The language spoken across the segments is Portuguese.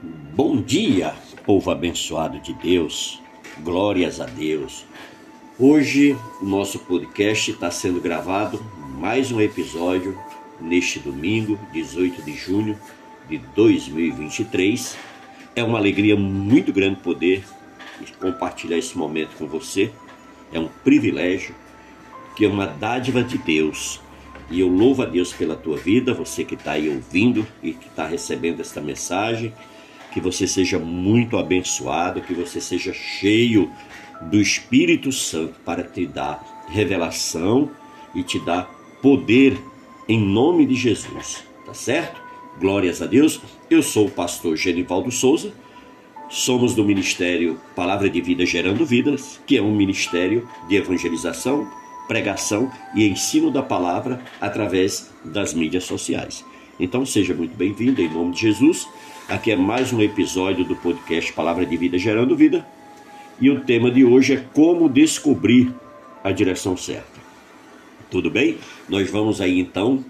Bom dia, povo abençoado de Deus, glórias a Deus. Hoje o nosso podcast está sendo gravado, mais um episódio, neste domingo, 18 de junho de 2023. É uma alegria muito grande poder compartilhar esse momento com você. É um privilégio, que é uma dádiva de Deus. E eu louvo a Deus pela tua vida, você que está aí ouvindo e que está recebendo esta mensagem que você seja muito abençoado, que você seja cheio do Espírito Santo para te dar revelação e te dar poder em nome de Jesus, tá certo? Glórias a Deus. Eu sou o pastor Genivaldo Souza. Somos do Ministério Palavra de Vida Gerando Vidas, que é um ministério de evangelização, pregação e ensino da palavra através das mídias sociais. Então seja muito bem-vindo em nome de Jesus. Aqui é mais um episódio do podcast Palavra de Vida Gerando Vida. E o tema de hoje é como descobrir a direção certa. Tudo bem? Nós vamos aí então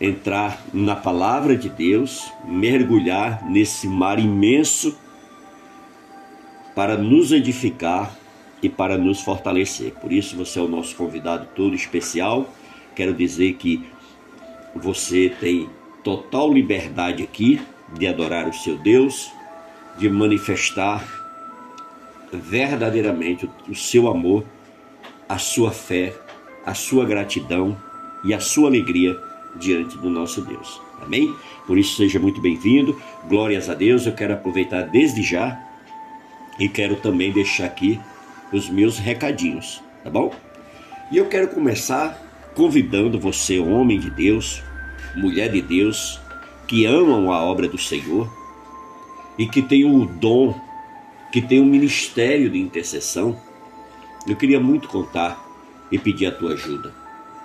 entrar na palavra de Deus, mergulhar nesse mar imenso para nos edificar e para nos fortalecer. Por isso você é o nosso convidado todo especial. Quero dizer que você tem total liberdade aqui de adorar o seu Deus, de manifestar verdadeiramente o seu amor, a sua fé, a sua gratidão e a sua alegria diante do nosso Deus. Amém? Por isso seja muito bem-vindo. Glórias a Deus. Eu quero aproveitar desde já e quero também deixar aqui os meus recadinhos, tá bom? E eu quero começar convidando você, homem de Deus, mulher de Deus, que amam a obra do Senhor e que têm o dom, que têm o ministério de intercessão, eu queria muito contar e pedir a tua ajuda.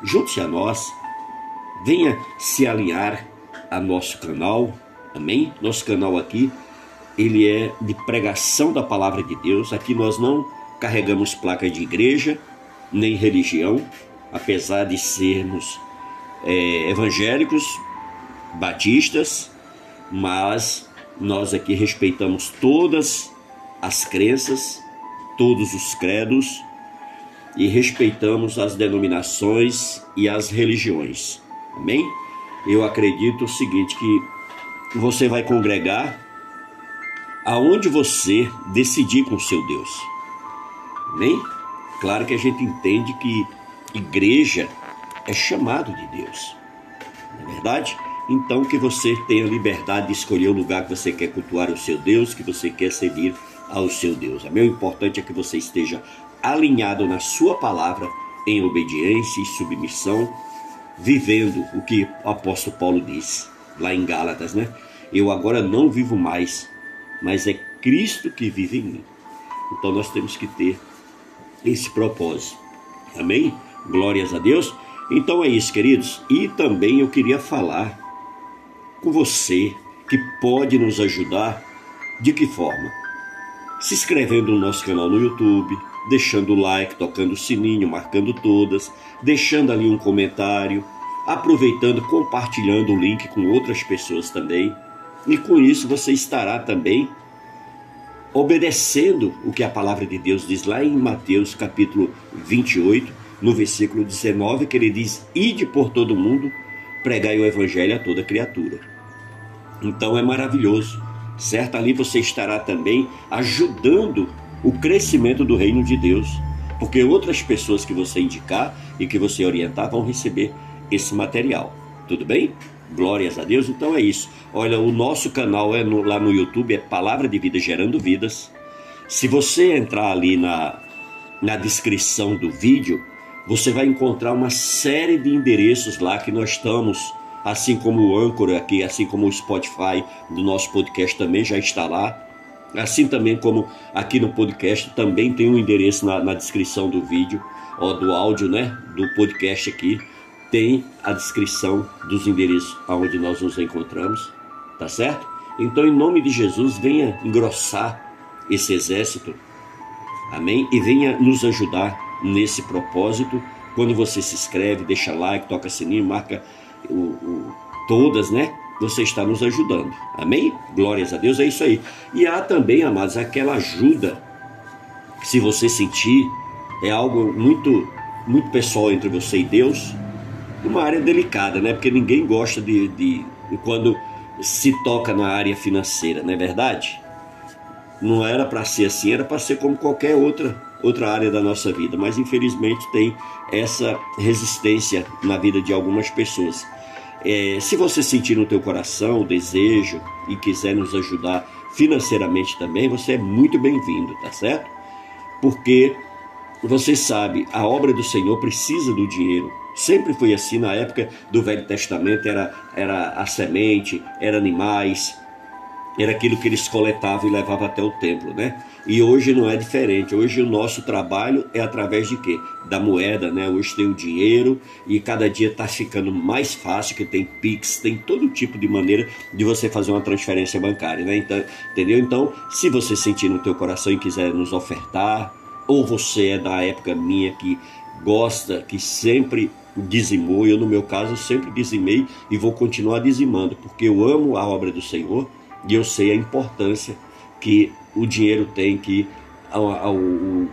Junte-se a nós, venha se alinhar a nosso canal, amém? Nosso canal aqui, ele é de pregação da palavra de Deus. Aqui nós não carregamos placas de igreja, nem religião, apesar de sermos é, evangélicos, batistas, mas nós aqui respeitamos todas as crenças, todos os credos e respeitamos as denominações e as religiões. Amém? Eu acredito o seguinte que você vai congregar aonde você decidir com seu Deus. Amém? Claro que a gente entende que igreja é chamado de Deus. Não é verdade? Então que você tenha liberdade de escolher o lugar que você quer cultuar o seu Deus, que você quer servir ao seu Deus. O importante é que você esteja alinhado na sua palavra, em obediência e submissão, vivendo o que o apóstolo Paulo disse lá em Gálatas, né? Eu agora não vivo mais, mas é Cristo que vive em mim. Então nós temos que ter esse propósito. Amém? Glórias a Deus. Então é isso, queridos. E também eu queria falar com você que pode nos ajudar. De que forma? Se inscrevendo no nosso canal no YouTube, deixando o like, tocando o sininho, marcando todas, deixando ali um comentário, aproveitando, compartilhando o link com outras pessoas também. E com isso você estará também obedecendo o que a palavra de Deus diz lá em Mateus capítulo 28, no versículo 19, que ele diz: Ide por todo mundo, pregai o evangelho a toda criatura. Então é maravilhoso, certo? Ali você estará também ajudando o crescimento do reino de Deus, porque outras pessoas que você indicar e que você orientar vão receber esse material. Tudo bem? Glórias a Deus. Então é isso. Olha, o nosso canal é no, lá no YouTube é Palavra de Vida Gerando Vidas. Se você entrar ali na, na descrição do vídeo, você vai encontrar uma série de endereços lá que nós estamos assim como o Anchor aqui, assim como o Spotify do nosso podcast também já está lá. Assim também como aqui no podcast também tem um endereço na, na descrição do vídeo, ó, do áudio, né, do podcast aqui, tem a descrição dos endereços aonde nós nos encontramos, tá certo? Então, em nome de Jesus, venha engrossar esse exército, amém? E venha nos ajudar nesse propósito. Quando você se inscreve, deixa like, toca sininho, marca o, o, todas, né? você está nos ajudando. Amém? Glórias a Deus, é isso aí. E há também, amados, aquela ajuda se você sentir é algo muito muito pessoal entre você e Deus, uma área delicada, né? Porque ninguém gosta de, de, de quando se toca na área financeira, não é verdade? Não era para ser assim, era para ser como qualquer outra outra área da nossa vida, mas infelizmente tem essa resistência na vida de algumas pessoas. É, se você sentir no teu coração o desejo e quiser nos ajudar financeiramente também, você é muito bem-vindo, tá certo? Porque você sabe, a obra do Senhor precisa do dinheiro. Sempre foi assim na época do Velho Testamento, era, era a semente, era animais, era aquilo que eles coletavam e levavam até o templo, né? E hoje não é diferente. Hoje o nosso trabalho é através de quê? Da moeda, né? Hoje tem o dinheiro e cada dia está ficando mais fácil, que tem Pix, tem todo tipo de maneira de você fazer uma transferência bancária, né? Então, entendeu? Então, se você sentir no teu coração e quiser nos ofertar, ou você é da época minha que gosta, que sempre dizimou, eu no meu caso sempre dizimei e vou continuar dizimando, porque eu amo a obra do Senhor e eu sei a importância que o dinheiro tem, que o,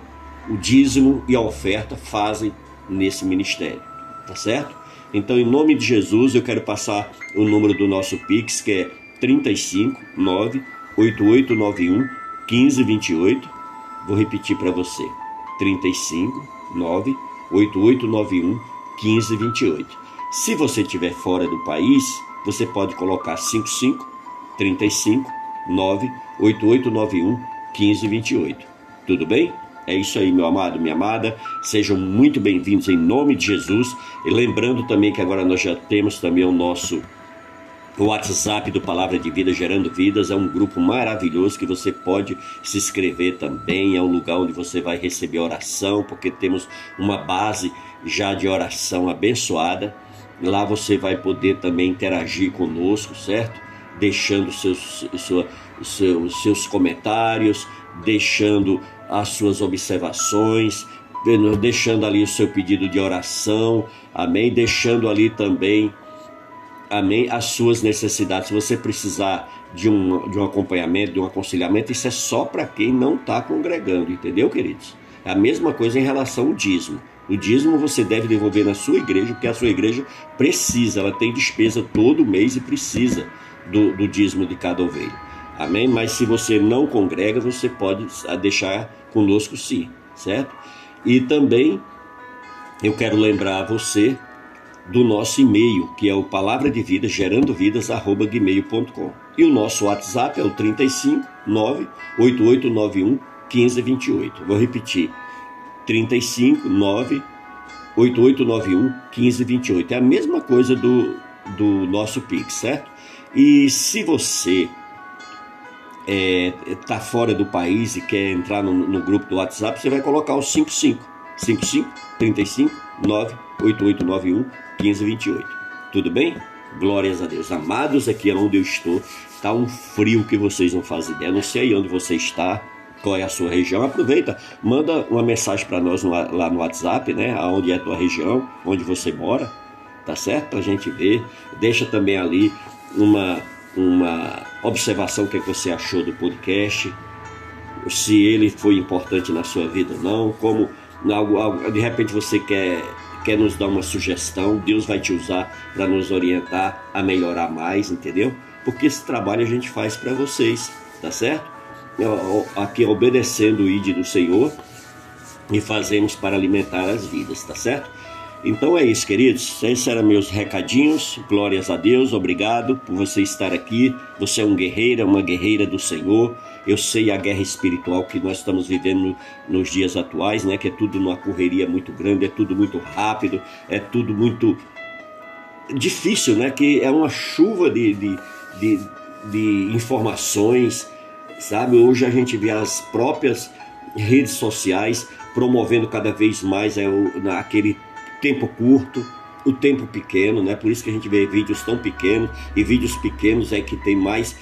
o dízimo e a oferta fazem nesse ministério, tá certo? Então, em nome de Jesus, eu quero passar o número do nosso Pix, que é 35 9 8891 1528. Vou repetir para você: 35 9 8891 1528. Se você estiver fora do país, você pode colocar 55 35 9 8891 1528. Tudo bem? É isso aí, meu amado, minha amada. Sejam muito bem-vindos em nome de Jesus. E lembrando também que agora nós já temos também o nosso WhatsApp do Palavra de Vida Gerando Vidas. É um grupo maravilhoso que você pode se inscrever também. É um lugar onde você vai receber oração, porque temos uma base já de oração abençoada. Lá você vai poder também interagir conosco, certo? Deixando seus, sua, seus, seus comentários, deixando as suas observações, deixando ali o seu pedido de oração, amém? Deixando ali também, amém, as suas necessidades. Se você precisar de um, de um acompanhamento, de um aconselhamento, isso é só para quem não está congregando, entendeu, queridos? É a mesma coisa em relação ao dízimo. O dízimo você deve devolver na sua igreja, porque a sua igreja precisa, ela tem despesa todo mês e precisa do, do dízimo de cada ovelha. Amém? Mas se você não congrega, você pode deixar conosco sim, certo? E também eu quero lembrar a você do nosso e-mail, que é o palavra de vida gerando vidas arroba gmail.com. E o nosso WhatsApp é o 35 98891 1528. Vou repetir. 35 98891 1528. É a mesma coisa do, do nosso Pix, certo? E se você está é, tá fora do país e quer entrar no, no, grupo do WhatsApp, você vai colocar o 55 55 35 98891 1528. Tudo bem? Glórias a Deus. Amados, aqui é onde eu estou, está um frio que vocês não fazem ideia. não sei onde você está, qual é a sua região. Aproveita, manda uma mensagem para nós no, lá no WhatsApp, né? Aonde é a tua região, onde você mora, tá certo? Para a gente ver. Deixa também ali uma, uma observação que, é que você achou do podcast, se ele foi importante na sua vida ou não, como de repente você quer, quer nos dar uma sugestão, Deus vai te usar para nos orientar a melhorar mais, entendeu? Porque esse trabalho a gente faz para vocês, tá certo? Aqui obedecendo o ID do Senhor e fazemos para alimentar as vidas, tá certo? Então é isso, queridos. Esses eram meus recadinhos. Glórias a Deus. Obrigado por você estar aqui. Você é um guerreiro, uma guerreira do Senhor. Eu sei a guerra espiritual que nós estamos vivendo nos dias atuais, né? Que é tudo numa correria muito grande, é tudo muito rápido, é tudo muito difícil, né? Que é uma chuva de, de, de, de informações, sabe? Hoje a gente vê as próprias redes sociais promovendo cada vez mais é, aquele tempo curto, o tempo pequeno, né? Por isso que a gente vê vídeos tão pequenos e vídeos pequenos é que tem mais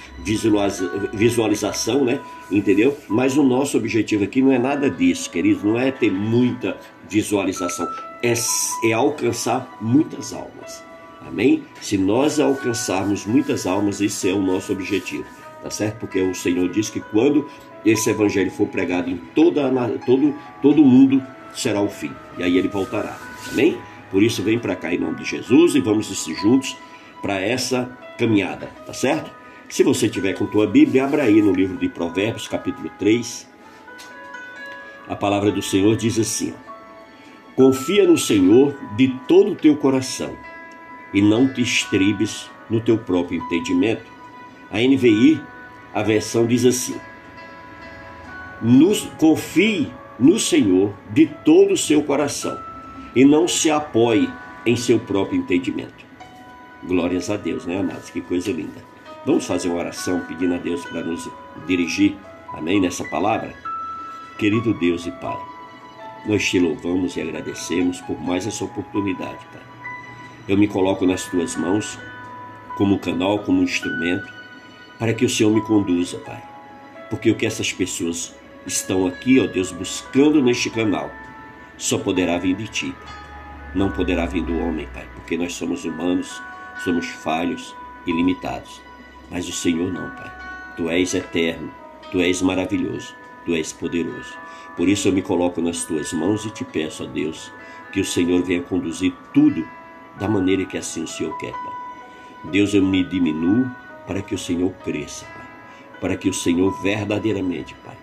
visualização, né? Entendeu? Mas o nosso objetivo aqui não é nada disso, queridos, não é ter muita visualização, é, é alcançar muitas almas. Amém? Se nós alcançarmos muitas almas, esse é o nosso objetivo, tá certo? Porque o Senhor diz que quando esse evangelho for pregado em toda todo todo mundo será o fim. E aí ele voltará. Amém? Por isso vem para cá em nome de Jesus e vamos juntos para essa caminhada, tá certo? Se você tiver com tua Bíblia, abra aí no livro de Provérbios, capítulo 3. A palavra do Senhor diz assim: Confia no Senhor de todo o teu coração e não te estribes no teu próprio entendimento. A NVI, a versão diz assim: nos, Confie no Senhor de todo o seu coração e não se apoie em seu próprio entendimento. Glórias a Deus, né, amados? Que coisa linda. Vamos fazer uma oração pedindo a Deus para nos dirigir, amém, nessa palavra? Querido Deus e Pai, nós te louvamos e agradecemos por mais essa oportunidade, Pai. Eu me coloco nas tuas mãos, como canal, como instrumento, para que o Senhor me conduza, Pai. Porque o que essas pessoas estão aqui, ó Deus, buscando neste canal, só poderá vir de Ti, Não poderá vir do homem, Pai, porque nós somos humanos, somos falhos e limitados. Mas o Senhor não, Pai. Tu és eterno, tu és maravilhoso, tu és poderoso. Por isso eu me coloco nas tuas mãos e te peço, ó Deus, que o Senhor venha conduzir tudo da maneira que assim o Senhor quer, Pai. Deus, eu me diminuo para que o Senhor cresça, Pai. Para que o Senhor verdadeiramente, Pai,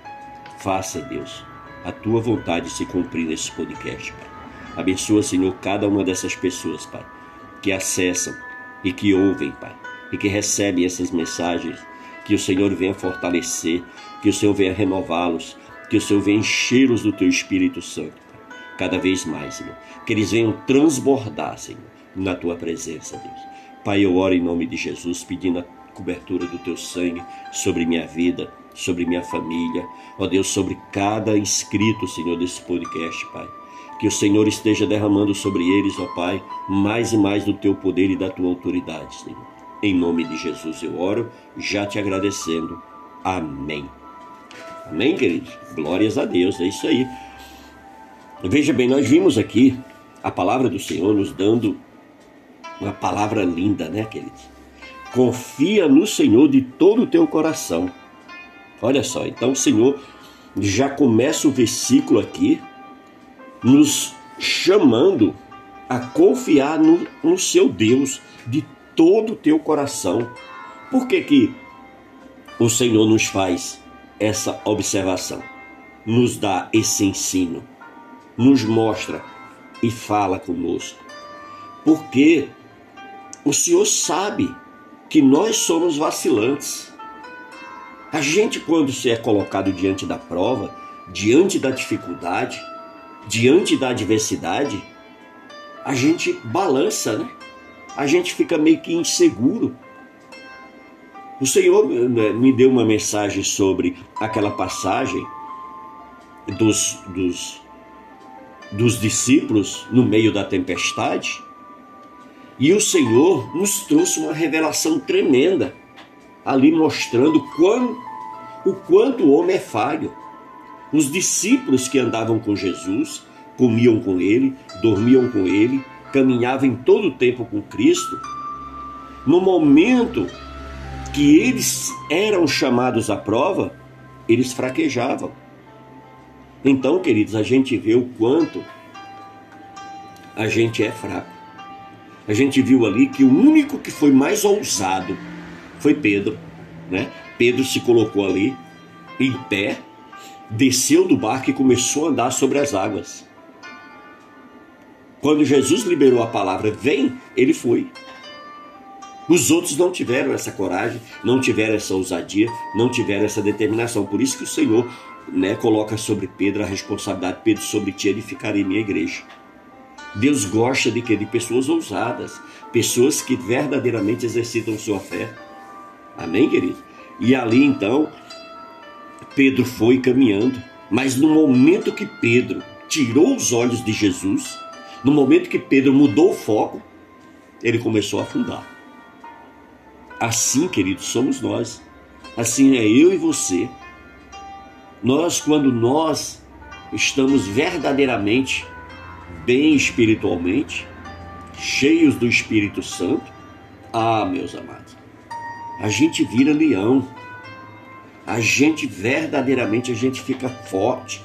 faça, Deus, a tua vontade se cumprir nesse podcast, Pai. Abençoa, Senhor, cada uma dessas pessoas, Pai, que acessam e que ouvem, Pai e que recebem essas mensagens, que o Senhor venha fortalecer, que o Senhor venha renová-los, que o Senhor venha enchê-los do teu Espírito Santo, cada vez mais, Senhor. Que eles venham transbordar, Senhor, na tua presença, Deus. Pai, eu oro em nome de Jesus, pedindo a cobertura do teu sangue sobre minha vida, sobre minha família, ó Deus, sobre cada inscrito, Senhor, desse podcast, Pai. Que o Senhor esteja derramando sobre eles, ó Pai, mais e mais do teu poder e da tua autoridade, Senhor. Em nome de Jesus eu oro, já te agradecendo. Amém. Amém, queridos? Glórias a Deus, é isso aí. Veja bem, nós vimos aqui a palavra do Senhor nos dando uma palavra linda, né, queridos? Confia no Senhor de todo o teu coração. Olha só, então o Senhor já começa o versículo aqui nos chamando a confiar no, no seu Deus de todo o teu coração. Por que, que o Senhor nos faz essa observação? Nos dá esse ensino, nos mostra e fala conosco. Porque o Senhor sabe que nós somos vacilantes. A gente, quando se é colocado diante da prova, diante da dificuldade, diante da adversidade, a gente balança, né? a gente fica meio que inseguro. O Senhor né, me deu uma mensagem sobre aquela passagem dos, dos, dos discípulos no meio da tempestade. E o Senhor nos trouxe uma revelação tremenda, ali mostrando quão, o quanto o homem é falho. Os discípulos que andavam com Jesus, comiam com ele, dormiam com ele, caminhava em todo o tempo com Cristo, no momento que eles eram chamados à prova, eles fraquejavam. Então, queridos, a gente vê o quanto a gente é fraco. A gente viu ali que o único que foi mais ousado foi Pedro, né? Pedro se colocou ali em pé, desceu do barco e começou a andar sobre as águas. Quando Jesus liberou a palavra vem, ele foi. Os outros não tiveram essa coragem, não tiveram essa ousadia, não tiveram essa determinação. Por isso que o Senhor né, coloca sobre Pedro a responsabilidade, Pedro, sobre ti edificarei minha igreja. Deus gosta de que de pessoas ousadas, pessoas que verdadeiramente exercitam sua fé. Amém, querido? E ali então, Pedro foi caminhando, mas no momento que Pedro tirou os olhos de Jesus, no momento que Pedro mudou o foco, ele começou a afundar. Assim, queridos, somos nós. Assim é eu e você. Nós, quando nós estamos verdadeiramente bem espiritualmente, cheios do Espírito Santo, ah, meus amados, a gente vira leão. A gente verdadeiramente a gente fica forte,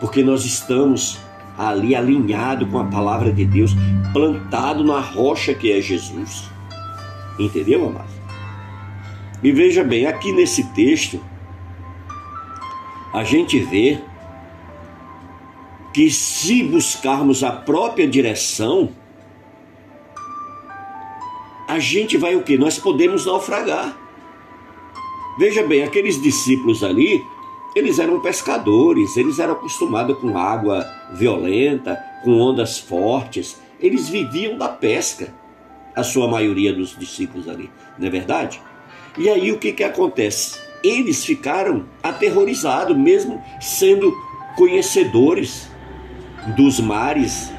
porque nós estamos ali alinhado com a palavra de Deus, plantado na rocha que é Jesus. Entendeu, amado? E veja bem, aqui nesse texto, a gente vê que se buscarmos a própria direção, a gente vai o que? Nós podemos naufragar. Veja bem, aqueles discípulos ali, eles eram pescadores, eles eram acostumados com água violenta, com ondas fortes, eles viviam da pesca, a sua maioria dos discípulos ali, não é verdade? E aí o que, que acontece? Eles ficaram aterrorizados, mesmo sendo conhecedores dos mares,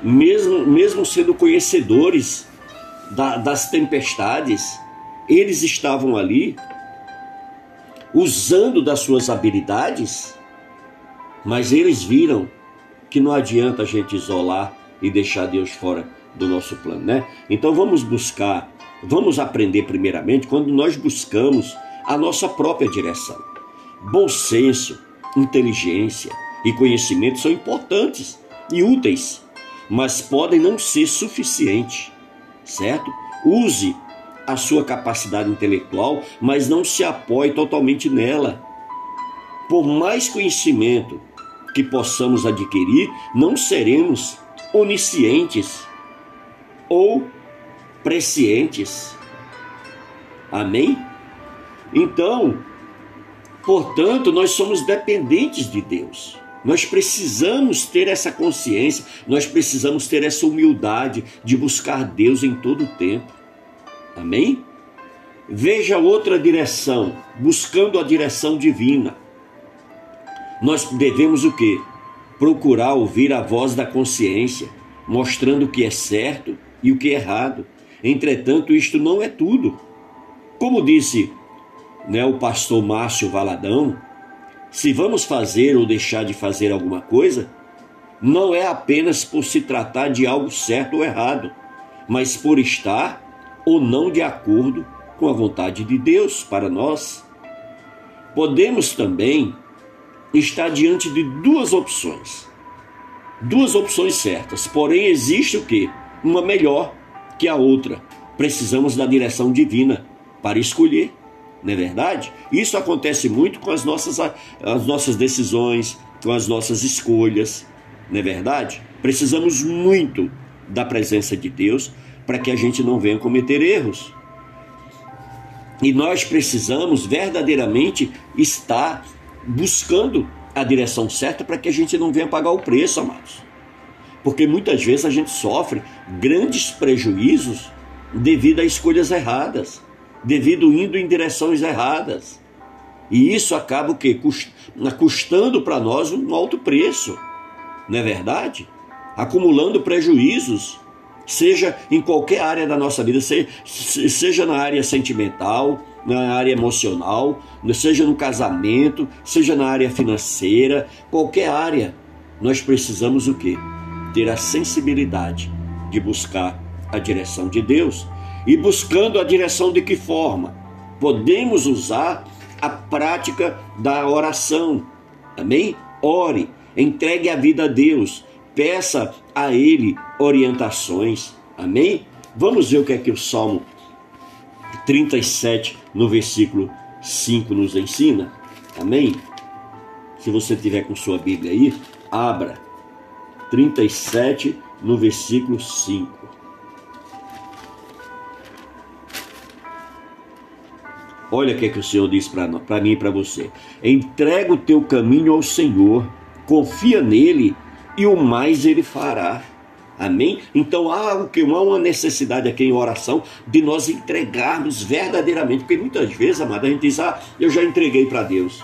mesmo, mesmo sendo conhecedores da, das tempestades, eles estavam ali usando das suas habilidades, mas eles viram que não adianta a gente isolar e deixar Deus fora do nosso plano, né? Então vamos buscar, vamos aprender primeiramente quando nós buscamos a nossa própria direção. Bom senso, inteligência e conhecimento são importantes e úteis, mas podem não ser suficientes, certo? Use a sua capacidade intelectual, mas não se apoie totalmente nela. Por mais conhecimento que possamos adquirir, não seremos oniscientes ou prescientes. Amém? Então, portanto, nós somos dependentes de Deus. Nós precisamos ter essa consciência, nós precisamos ter essa humildade de buscar Deus em todo o tempo. Amém? Veja outra direção, buscando a direção divina. Nós devemos o quê? Procurar ouvir a voz da consciência, mostrando o que é certo e o que é errado. Entretanto, isto não é tudo. Como disse né, o pastor Márcio Valadão, se vamos fazer ou deixar de fazer alguma coisa, não é apenas por se tratar de algo certo ou errado, mas por estar ou não de acordo com a vontade de Deus para nós. Podemos também estar diante de duas opções. Duas opções certas, porém existe o que? Uma melhor que a outra. Precisamos da direção divina para escolher, não é verdade? Isso acontece muito com as nossas, as nossas decisões, com as nossas escolhas, não é verdade? Precisamos muito da presença de Deus para que a gente não venha cometer erros. E nós precisamos verdadeiramente estar buscando a direção certa para que a gente não venha pagar o preço, amados. Porque muitas vezes a gente sofre grandes prejuízos devido a escolhas erradas, devido indo em direções erradas. E isso acaba o quê? Custando para nós um alto preço. Não é verdade? Acumulando prejuízos seja em qualquer área da nossa vida, seja na área sentimental, na área emocional, seja no casamento, seja na área financeira, qualquer área, nós precisamos o quê? Ter a sensibilidade de buscar a direção de Deus. E buscando a direção de que forma? Podemos usar a prática da oração. Amém? Ore, entregue a vida a Deus, peça a Ele orientações. Amém? Vamos ver o que é que o Salmo 37, no versículo 5, nos ensina. Amém? Se você tiver com sua Bíblia aí, abra 37, no versículo 5. Olha o que, é que o Senhor diz para mim e para você. Entrega o teu caminho ao Senhor, confia nele e o mais ele fará. Amém? Então há o que há uma necessidade aqui em oração de nós entregarmos verdadeiramente, porque muitas vezes, amada, a gente diz: "Ah, eu já entreguei para Deus".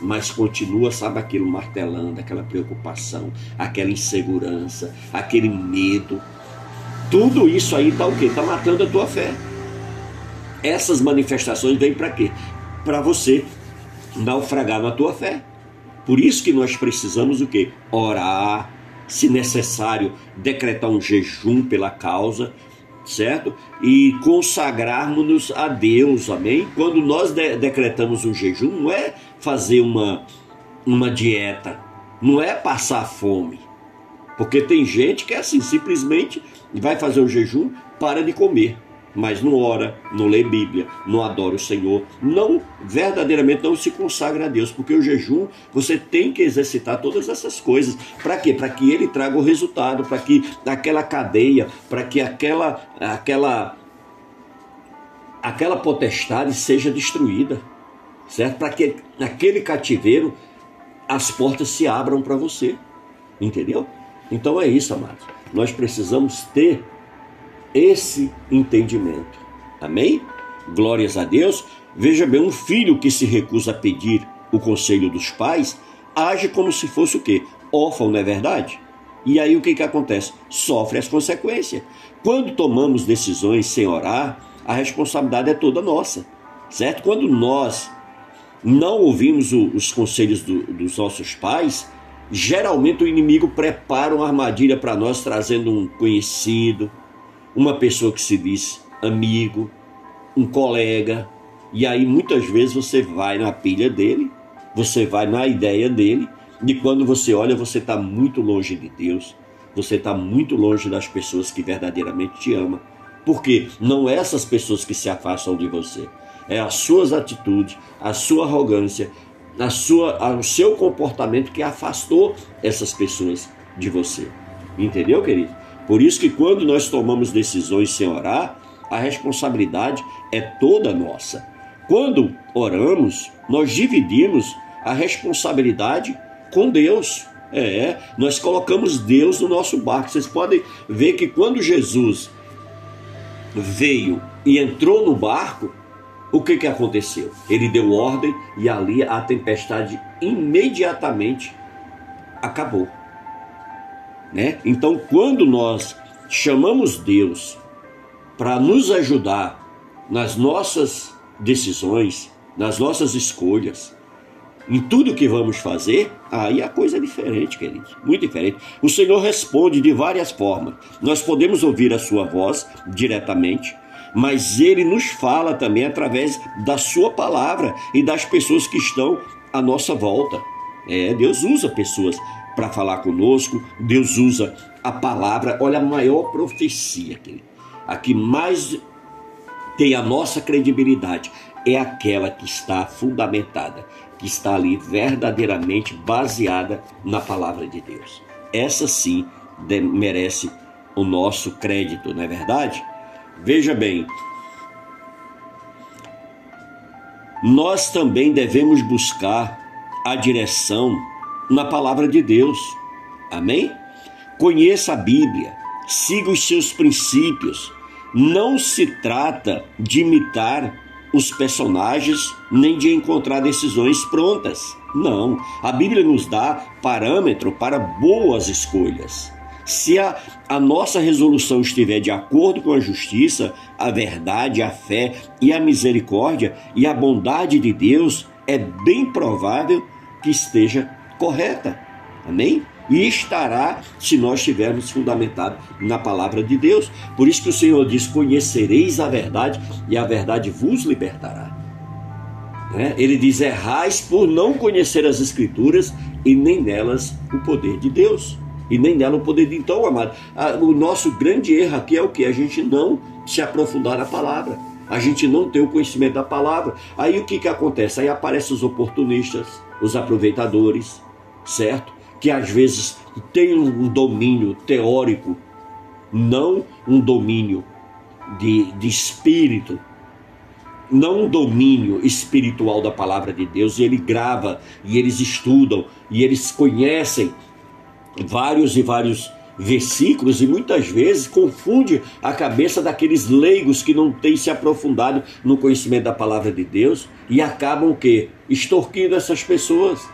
Mas continua, sabe, aquilo martelando, aquela preocupação, aquela insegurança, aquele medo. Tudo isso aí está o quê? Está matando a tua fé. Essas manifestações vêm para quê? Para você naufragar na tua fé. Por isso que nós precisamos o quê? Orar, se necessário, decretar um jejum pela causa, certo? E consagrarmos-nos a Deus, amém? Quando nós de decretamos um jejum, não é fazer uma, uma dieta, não é passar fome. Porque tem gente que é assim, simplesmente vai fazer o jejum, para de comer mas não ora, não lê Bíblia, não adora o Senhor, não verdadeiramente não se consagra a Deus, porque o jejum você tem que exercitar todas essas coisas. Para quê? Para que ele traga o resultado, para que aquela cadeia, para que aquela aquela aquela potestade seja destruída, certo? Para que naquele cativeiro as portas se abram para você, entendeu? Então é isso, amados. Nós precisamos ter esse entendimento. Amém? Glórias a Deus. Veja bem, um filho que se recusa a pedir o conselho dos pais age como se fosse o quê? Órfão, não é verdade? E aí o que, que acontece? Sofre as consequências. Quando tomamos decisões sem orar, a responsabilidade é toda nossa, certo? Quando nós não ouvimos o, os conselhos do, dos nossos pais, geralmente o inimigo prepara uma armadilha para nós, trazendo um conhecido, uma pessoa que se diz amigo, um colega, e aí muitas vezes você vai na pilha dele, você vai na ideia dele, e quando você olha, você está muito longe de Deus, você está muito longe das pessoas que verdadeiramente te amam. Porque não é essas pessoas que se afastam de você, é as suas atitudes, a sua arrogância, a sua, o seu comportamento que afastou essas pessoas de você. Entendeu, querido? Por isso que quando nós tomamos decisões sem orar, a responsabilidade é toda nossa. Quando oramos, nós dividimos a responsabilidade com Deus. É, nós colocamos Deus no nosso barco. Vocês podem ver que quando Jesus veio e entrou no barco, o que, que aconteceu? Ele deu ordem e ali a tempestade imediatamente acabou. Né? Então, quando nós chamamos Deus para nos ajudar nas nossas decisões, nas nossas escolhas, em tudo que vamos fazer, aí a coisa é diferente, querido, muito diferente. O Senhor responde de várias formas. Nós podemos ouvir a sua voz diretamente, mas ele nos fala também através da sua palavra e das pessoas que estão à nossa volta. É, Deus usa pessoas para falar conosco, Deus usa a palavra. Olha, a maior profecia, querido, a que mais tem a nossa credibilidade é aquela que está fundamentada, que está ali verdadeiramente baseada na palavra de Deus. Essa sim merece o nosso crédito, não é verdade? Veja bem, nós também devemos buscar a direção na palavra de Deus. Amém? Conheça a Bíblia, siga os seus princípios. Não se trata de imitar os personagens nem de encontrar decisões prontas. Não, a Bíblia nos dá parâmetro para boas escolhas. Se a, a nossa resolução estiver de acordo com a justiça, a verdade, a fé e a misericórdia e a bondade de Deus, é bem provável que esteja correta. Amém? E estará se nós estivermos fundamentados na palavra de Deus. Por isso que o Senhor diz: Conhecereis a verdade, e a verdade vos libertará. Né? Ele diz: Errais por não conhecer as Escrituras e nem nelas o poder de Deus. E nem nela o poder de. Então, amado, o nosso grande erro aqui é o que? A gente não se aprofundar na palavra a gente não tem o conhecimento da palavra. Aí o que, que acontece? Aí aparecem os oportunistas, os aproveitadores, certo? Que às vezes tem um domínio teórico, não um domínio de, de espírito, não um domínio espiritual da palavra de Deus, e ele grava, e eles estudam, e eles conhecem vários e vários versículos e muitas vezes confunde a cabeça daqueles leigos que não têm se aprofundado no conhecimento da palavra de Deus e acabam o quê? Extorquindo essas pessoas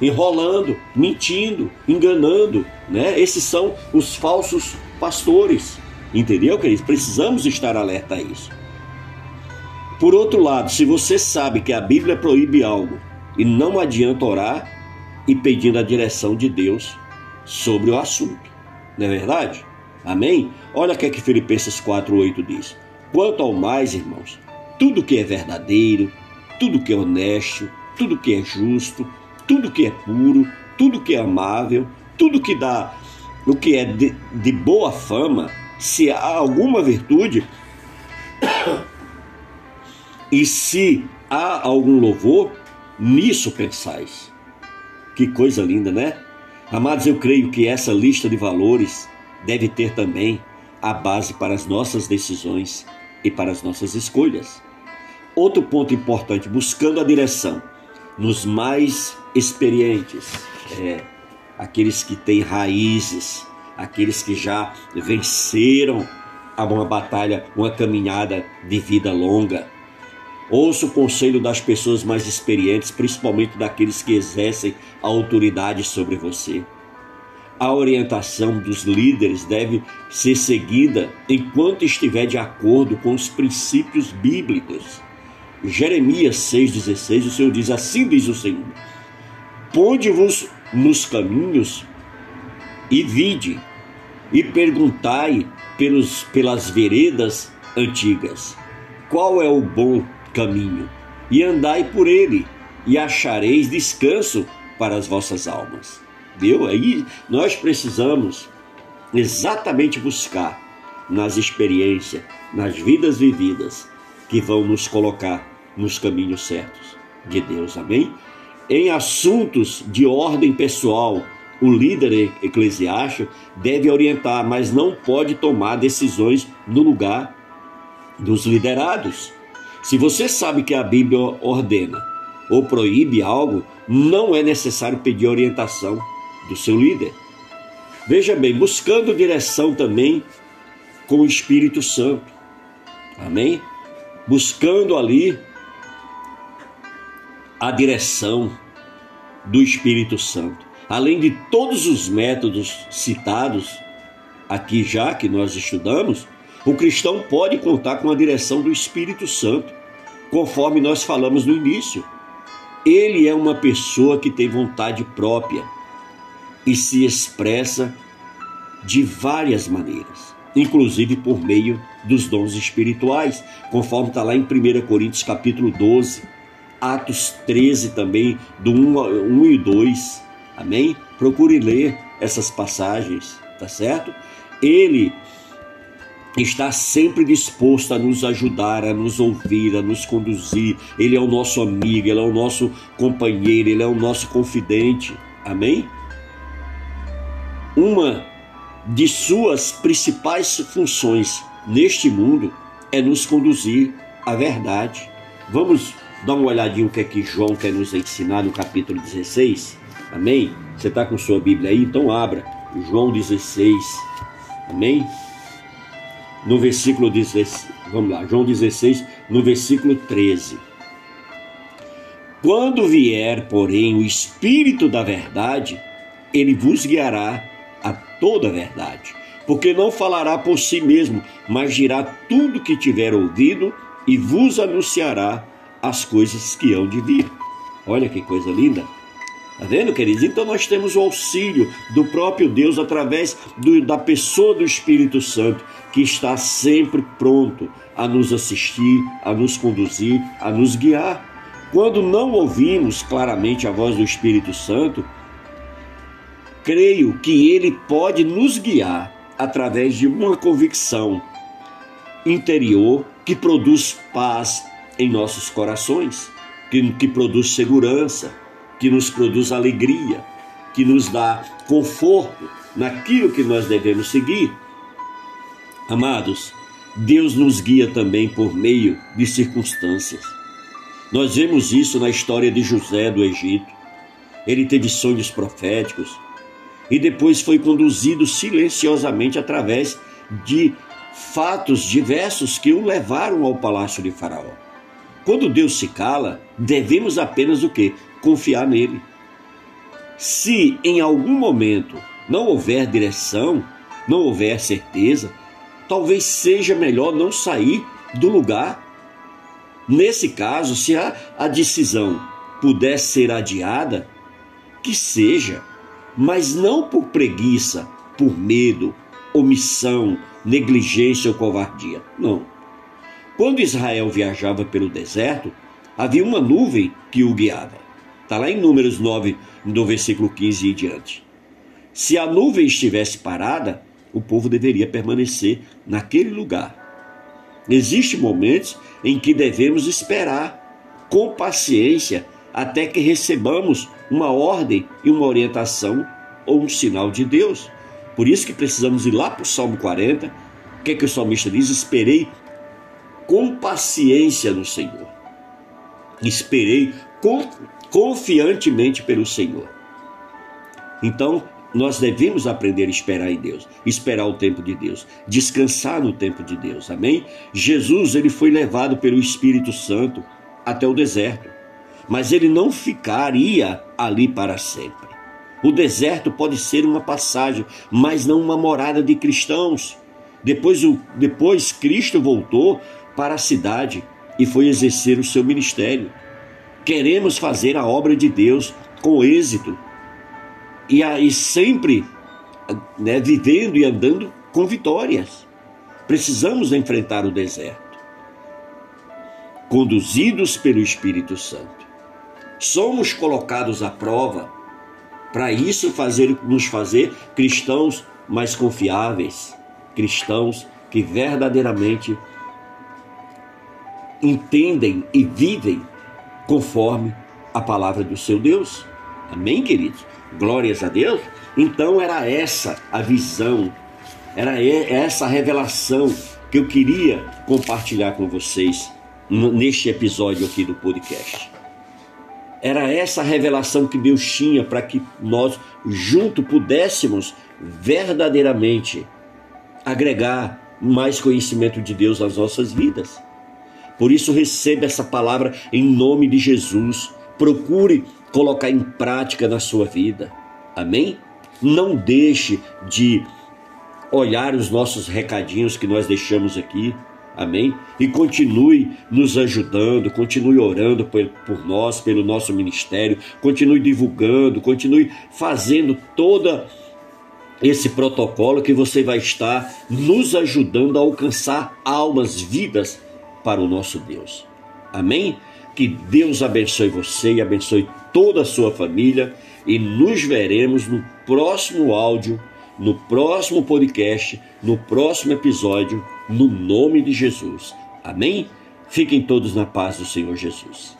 enrolando, mentindo, enganando, né? Esses são os falsos pastores, entendeu, queridos? Precisamos estar alerta a isso. Por outro lado, se você sabe que a Bíblia proíbe algo e não adianta orar e pedindo a direção de Deus, sobre o assunto. Não é verdade? Amém? Olha o que é que Filipenses 4:8 diz. Quanto ao mais, irmãos, tudo que é verdadeiro, tudo que é honesto, tudo que é justo, tudo que é puro, tudo que é amável, tudo que dá o que é de, de boa fama, se há alguma virtude e se há algum louvor, nisso pensais. Que coisa linda, né? Amados, eu creio que essa lista de valores deve ter também a base para as nossas decisões e para as nossas escolhas. Outro ponto importante, buscando a direção nos mais experientes, é, aqueles que têm raízes, aqueles que já venceram uma batalha, uma caminhada de vida longa. Ouça o conselho das pessoas mais experientes, principalmente daqueles que exercem a autoridade sobre você. A orientação dos líderes deve ser seguida enquanto estiver de acordo com os princípios bíblicos. Jeremias 6,16, o Senhor diz: Assim diz o Senhor: Ponde-vos nos caminhos e vide, e perguntai pelos, pelas veredas antigas, qual é o bom caminho, e andai por ele, e achareis descanso para as vossas almas. Viu? Aí nós precisamos exatamente buscar nas experiências, nas vidas vividas, que vão nos colocar nos caminhos certos de Deus. Amém? Em assuntos de ordem pessoal, o líder eclesiástico deve orientar, mas não pode tomar decisões no lugar dos liderados. Se você sabe que a Bíblia ordena ou proíbe algo, não é necessário pedir orientação do seu líder. Veja bem, buscando direção também com o Espírito Santo. Amém? Buscando ali a direção do Espírito Santo além de todos os métodos citados aqui já que nós estudamos, o cristão pode contar com a direção do Espírito Santo, conforme nós falamos no início. Ele é uma pessoa que tem vontade própria e se expressa de várias maneiras, inclusive por meio dos dons espirituais, conforme está lá em 1 Coríntios capítulo 12, Atos 13 também, do 1, 1 e 2, Amém? Procure ler essas passagens, tá certo? Ele está sempre disposto a nos ajudar, a nos ouvir, a nos conduzir. Ele é o nosso amigo, ele é o nosso companheiro, ele é o nosso confidente. Amém? Uma de suas principais funções neste mundo é nos conduzir à verdade. Vamos dar uma olhadinha o que é que João quer nos ensinar no capítulo 16. Amém? Você está com sua Bíblia aí? Então abra. João 16. Amém? No versículo 16. Vamos lá. João 16, no versículo 13. Quando vier, porém, o Espírito da Verdade, ele vos guiará a toda a verdade. Porque não falará por si mesmo, mas dirá tudo que tiver ouvido e vos anunciará as coisas que hão de vir. Olha que coisa linda! Está vendo, queridos? Então nós temos o auxílio do próprio Deus através do, da pessoa do Espírito Santo, que está sempre pronto a nos assistir, a nos conduzir, a nos guiar. Quando não ouvimos claramente a voz do Espírito Santo, creio que ele pode nos guiar através de uma convicção interior que produz paz em nossos corações, que, que produz segurança que nos produz alegria, que nos dá conforto naquilo que nós devemos seguir. Amados, Deus nos guia também por meio de circunstâncias. Nós vemos isso na história de José do Egito. Ele teve sonhos proféticos e depois foi conduzido silenciosamente através de fatos diversos que o levaram ao palácio de Faraó. Quando Deus se cala, devemos apenas o que? confiar nele. Se em algum momento não houver direção, não houver certeza, talvez seja melhor não sair do lugar. Nesse caso, se a, a decisão puder ser adiada, que seja. mas não por preguiça, por medo, omissão, negligência ou covardia. Não. Quando Israel viajava pelo deserto, havia uma nuvem que o guiava. Está lá em Números 9, do versículo 15 e diante. Se a nuvem estivesse parada, o povo deveria permanecer naquele lugar. Existem momentos em que devemos esperar com paciência até que recebamos uma ordem e uma orientação ou um sinal de Deus. Por isso que precisamos ir lá para o Salmo 40. O que, é que o salmista diz? Esperei com paciência no Senhor. Esperei confiantemente pelo Senhor. Então, nós devemos aprender a esperar em Deus, esperar o tempo de Deus, descansar no tempo de Deus. Amém? Jesus, ele foi levado pelo Espírito Santo até o deserto, mas ele não ficaria ali para sempre. O deserto pode ser uma passagem, mas não uma morada de cristãos. Depois, depois Cristo voltou para a cidade e foi exercer o seu ministério. Queremos fazer a obra de Deus com êxito, e aí sempre né, vivendo e andando com vitórias. Precisamos enfrentar o deserto, conduzidos pelo Espírito Santo. Somos colocados à prova para isso fazer nos fazer cristãos mais confiáveis, cristãos que verdadeiramente entendem e vivem conforme a palavra do seu Deus. Amém, queridos? glórias a Deus. Então era essa a visão, era essa a revelação que eu queria compartilhar com vocês neste episódio aqui do podcast. Era essa a revelação que Deus tinha para que nós junto pudéssemos verdadeiramente agregar mais conhecimento de Deus às nossas vidas. Por isso receba essa palavra em nome de Jesus. Procure colocar em prática na sua vida. Amém? Não deixe de olhar os nossos recadinhos que nós deixamos aqui. Amém? E continue nos ajudando, continue orando por, nós, pelo nosso ministério, continue divulgando, continue fazendo toda esse protocolo que você vai estar nos ajudando a alcançar almas, vidas para o nosso Deus. Amém? Que Deus abençoe você e abençoe toda a sua família e nos veremos no próximo áudio, no próximo podcast, no próximo episódio, no nome de Jesus. Amém? Fiquem todos na paz do Senhor Jesus.